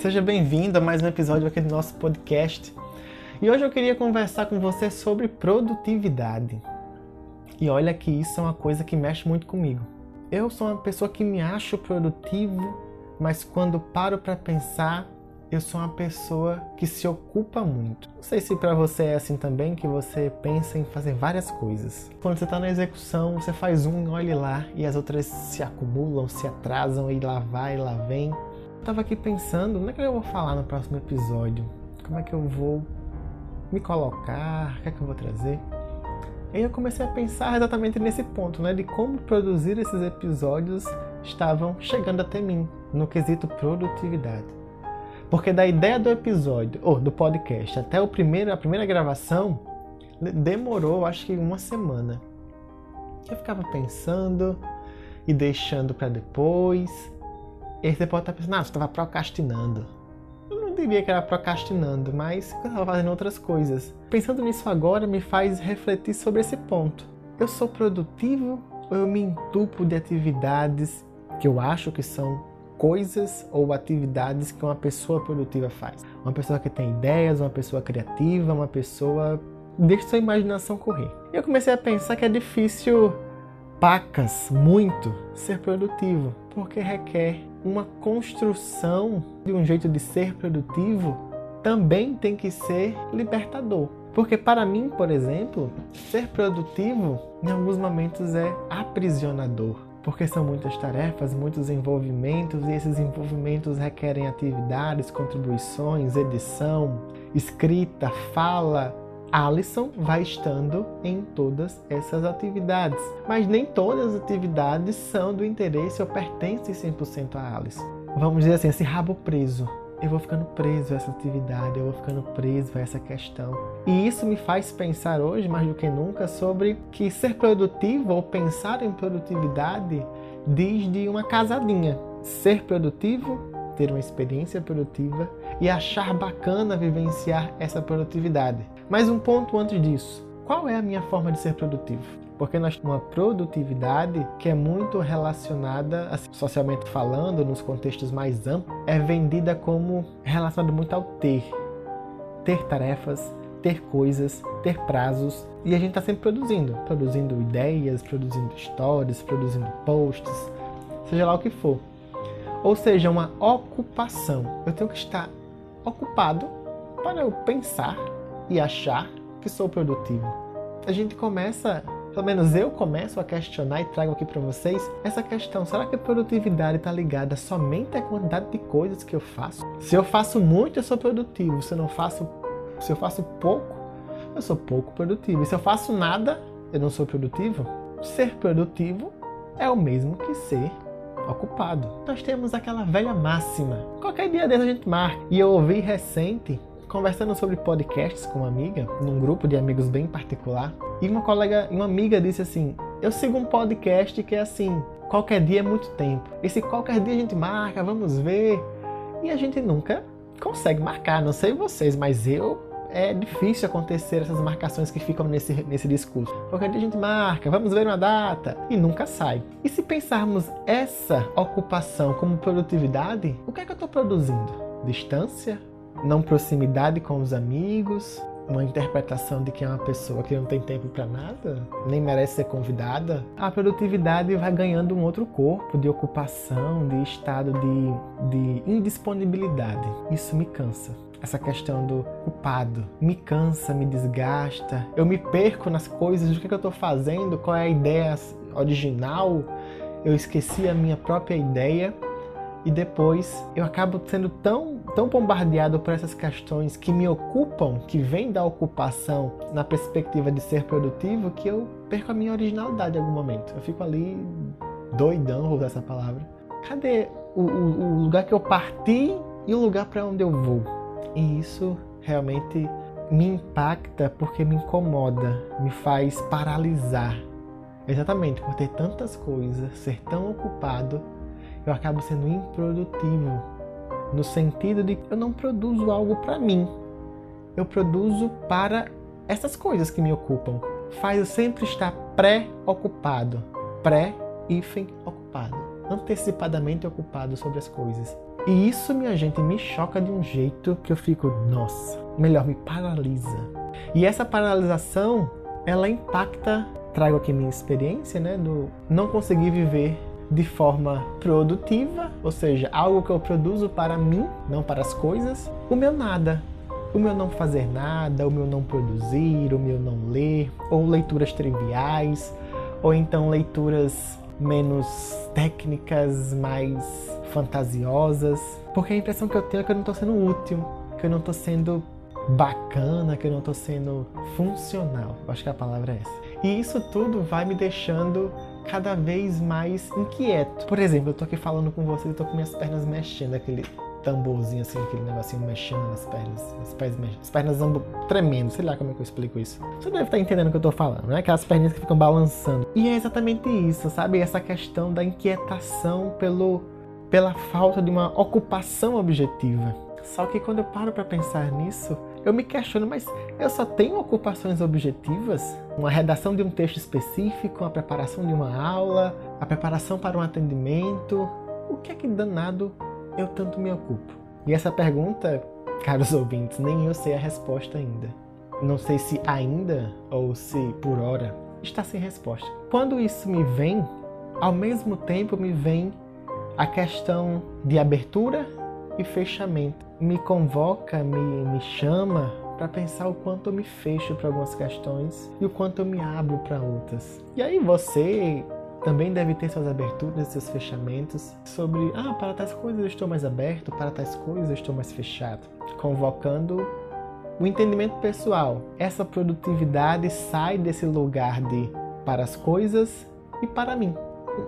Seja bem-vindo a mais um episódio aqui do nosso podcast. E hoje eu queria conversar com você sobre produtividade. E olha que isso é uma coisa que mexe muito comigo. Eu sou uma pessoa que me acho produtivo, mas quando paro para pensar, eu sou uma pessoa que se ocupa muito. Não sei se para você é assim também, que você pensa em fazer várias coisas. Quando você está na execução, você faz um, olhe lá, e as outras se acumulam, se atrasam, e lá vai, e lá vem. Tava aqui pensando, como é que eu vou falar no próximo episódio? Como é que eu vou me colocar? O que é que eu vou trazer? E eu comecei a pensar exatamente nesse ponto, né? De como produzir esses episódios estavam chegando até mim, no quesito produtividade. Porque da ideia do episódio, ou do podcast, até o primeiro, a primeira gravação, demorou acho que uma semana. Eu ficava pensando e deixando para depois. E aí você pode estar pensando, ah, você estava procrastinando. Eu não diria que era procrastinando, mas eu estava fazendo outras coisas. Pensando nisso agora me faz refletir sobre esse ponto. Eu sou produtivo ou eu me entupo de atividades que eu acho que são coisas ou atividades que uma pessoa produtiva faz. Uma pessoa que tem ideias, uma pessoa criativa, uma pessoa deixa sua imaginação correr. Eu comecei a pensar que é difícil pacas muito ser produtivo, porque requer uma construção de um jeito de ser produtivo também tem que ser libertador. Porque para mim, por exemplo, ser produtivo em alguns momentos é aprisionador porque são muitas tarefas, muitos envolvimentos e esses envolvimentos requerem atividades, contribuições, edição, escrita, fala. Alison vai estando em todas essas atividades, mas nem todas as atividades são do interesse ou pertencem 100% a Alison. Vamos dizer assim, esse rabo preso eu vou ficando preso a essa atividade, eu vou ficando preso a essa questão. E isso me faz pensar hoje, mais do que nunca, sobre que ser produtivo ou pensar em produtividade diz de uma casadinha. Ser produtivo, ter uma experiência produtiva e achar bacana vivenciar essa produtividade. Mas um ponto antes disso: qual é a minha forma de ser produtivo? porque nós temos uma produtividade que é muito relacionada, assim, socialmente falando, nos contextos mais amplos, é vendida como relacionada muito ao ter. Ter tarefas, ter coisas, ter prazos. E a gente está sempre produzindo, produzindo ideias, produzindo histórias, produzindo posts, seja lá o que for. Ou seja, uma ocupação. Eu tenho que estar ocupado para eu pensar e achar que sou produtivo. A gente começa pelo menos eu começo a questionar e trago aqui para vocês essa questão: será que a produtividade está ligada somente à quantidade de coisas que eu faço? Se eu faço muito, eu sou produtivo. Se eu não faço, se eu faço pouco, eu sou pouco produtivo. E se eu faço nada, eu não sou produtivo? Ser produtivo é o mesmo que ser ocupado. Nós temos aquela velha máxima. Qualquer dia desse a gente marca. E eu ouvi recente conversando sobre podcasts com uma amiga, num grupo de amigos bem particular, e uma colega, uma amiga disse assim: "Eu sigo um podcast que é assim, qualquer dia é muito tempo. Esse qualquer dia a gente marca, vamos ver". E a gente nunca consegue marcar, não sei vocês, mas eu é difícil acontecer essas marcações que ficam nesse, nesse discurso. Qualquer dia a gente marca, vamos ver uma data e nunca sai. E se pensarmos essa ocupação como produtividade, o que é que eu estou produzindo? Distância? Não proximidade com os amigos, uma interpretação de que é uma pessoa que não tem tempo para nada, nem merece ser convidada, a produtividade vai ganhando um outro corpo de ocupação, de estado de, de indisponibilidade. Isso me cansa. Essa questão do culpado me cansa, me desgasta. Eu me perco nas coisas, do que, que eu estou fazendo, qual é a ideia original. Eu esqueci a minha própria ideia e depois eu acabo sendo tão, tão bombardeado por essas questões que me ocupam, que vêm da ocupação na perspectiva de ser produtivo, que eu perco a minha originalidade em algum momento. Eu fico ali doidão, vou usar essa palavra. Cadê o, o, o lugar que eu parti e o lugar para onde eu vou? E isso realmente me impacta porque me incomoda, me faz paralisar. Exatamente por ter tantas coisas, ser tão ocupado eu acabo sendo improdutivo, no sentido de que eu não produzo algo para mim, eu produzo para essas coisas que me ocupam. Faz eu sempre estar pré-ocupado, pré-ocupado, antecipadamente ocupado sobre as coisas. E isso, minha gente, me choca de um jeito que eu fico, nossa, melhor, me paralisa. E essa paralisação, ela impacta, trago aqui minha experiência, né, do não conseguir viver de forma produtiva, ou seja, algo que eu produzo para mim, não para as coisas, o meu nada. O meu não fazer nada, o meu não produzir, o meu não ler, ou leituras triviais, ou então leituras menos técnicas, mais fantasiosas, porque a impressão que eu tenho é que eu não estou sendo útil, que eu não estou sendo bacana, que eu não estou sendo funcional. Acho que a palavra é essa. E isso tudo vai me deixando cada vez mais inquieto. Por exemplo, eu tô aqui falando com vocês e tô com minhas pernas mexendo, aquele tamborzinho assim, aquele negocinho mexendo nas pernas, as pernas, as pernas tremendo, sei lá como é que eu explico isso. Você deve estar entendendo o que eu tô falando, né? Aquelas perninhas que ficam balançando. E é exatamente isso, sabe? Essa questão da inquietação pelo, pela falta de uma ocupação objetiva. Só que quando eu paro para pensar nisso, eu me questiono, mas eu só tenho ocupações objetivas? Uma redação de um texto específico, a preparação de uma aula, a preparação para um atendimento. O que é que danado eu tanto me ocupo? E essa pergunta, caros ouvintes, nem eu sei a resposta ainda. Não sei se ainda ou se por hora está sem resposta. Quando isso me vem, ao mesmo tempo me vem a questão de abertura e fechamento me convoca, me, me chama para pensar o quanto eu me fecho para algumas questões e o quanto eu me abro para outras. E aí você também deve ter suas aberturas, seus fechamentos sobre, ah, para tais coisas eu estou mais aberto, para tais coisas eu estou mais fechado, convocando o entendimento pessoal. Essa produtividade sai desse lugar de para as coisas e para mim.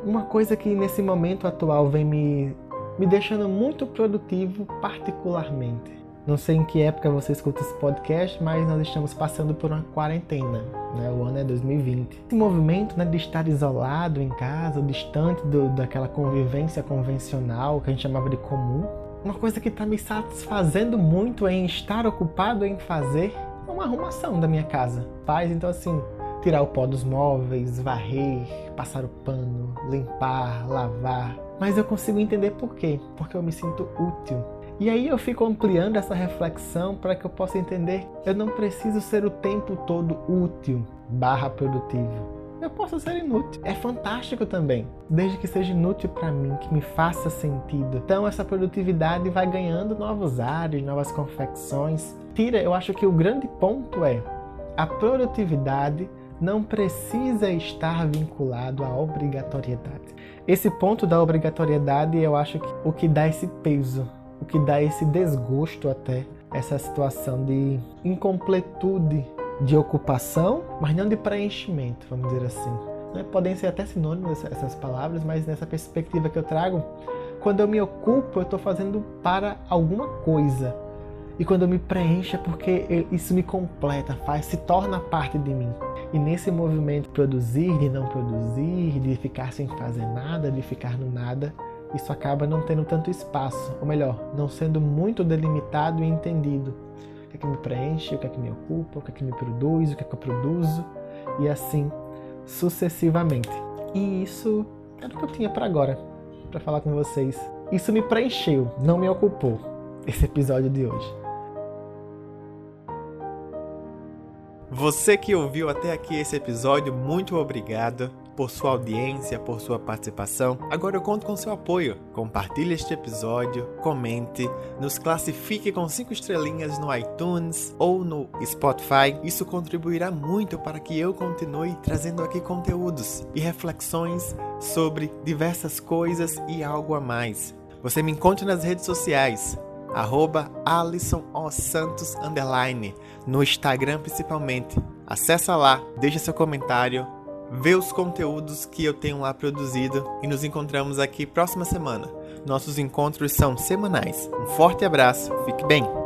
Uma coisa que nesse momento atual vem me me deixando muito produtivo particularmente. Não sei em que época você escuta esse podcast, mas nós estamos passando por uma quarentena, né? O ano é 2020. Esse movimento né, de estar isolado em casa, distante do, daquela convivência convencional que a gente chamava de comum, uma coisa que está me satisfazendo muito em estar ocupado em fazer uma arrumação da minha casa. Paz, então assim, tirar o pó dos móveis, varrer, passar o pano, limpar, lavar, mas eu consigo entender por quê. Porque eu me sinto útil. E aí eu fico ampliando essa reflexão para que eu possa entender eu não preciso ser o tempo todo útil barra produtivo. Eu posso ser inútil. É fantástico também, desde que seja inútil para mim, que me faça sentido. Então essa produtividade vai ganhando novos ares, novas confecções. Tira, eu acho que o grande ponto é a produtividade não precisa estar vinculado à obrigatoriedade. Esse ponto da obrigatoriedade, eu acho que o que dá esse peso, o que dá esse desgosto até, essa situação de incompletude de ocupação, mas não de preenchimento, vamos dizer assim. Né? Podem ser até sinônimos essas palavras, mas nessa perspectiva que eu trago, quando eu me ocupo, eu estou fazendo para alguma coisa. E quando eu me preencho é porque isso me completa, faz, se torna parte de mim. E nesse movimento produzir, de não produzir, de ficar sem fazer nada, de ficar no nada, isso acaba não tendo tanto espaço, ou melhor, não sendo muito delimitado e entendido. O que é que me preenche, o que é que me ocupa, o que é que me produz, o que é que eu produzo, e assim sucessivamente. E isso era o que eu tinha para agora, para falar com vocês. Isso me preencheu, não me ocupou, esse episódio de hoje. Você que ouviu até aqui esse episódio, muito obrigado por sua audiência, por sua participação. Agora eu conto com seu apoio. Compartilhe este episódio, comente, nos classifique com cinco estrelinhas no iTunes ou no Spotify. Isso contribuirá muito para que eu continue trazendo aqui conteúdos e reflexões sobre diversas coisas e algo a mais. Você me encontra nas redes sociais arroba Alisson o Santos underline, no Instagram principalmente. Acesse lá, deixa seu comentário, vê os conteúdos que eu tenho lá produzido e nos encontramos aqui próxima semana. Nossos encontros são semanais. Um forte abraço, fique bem!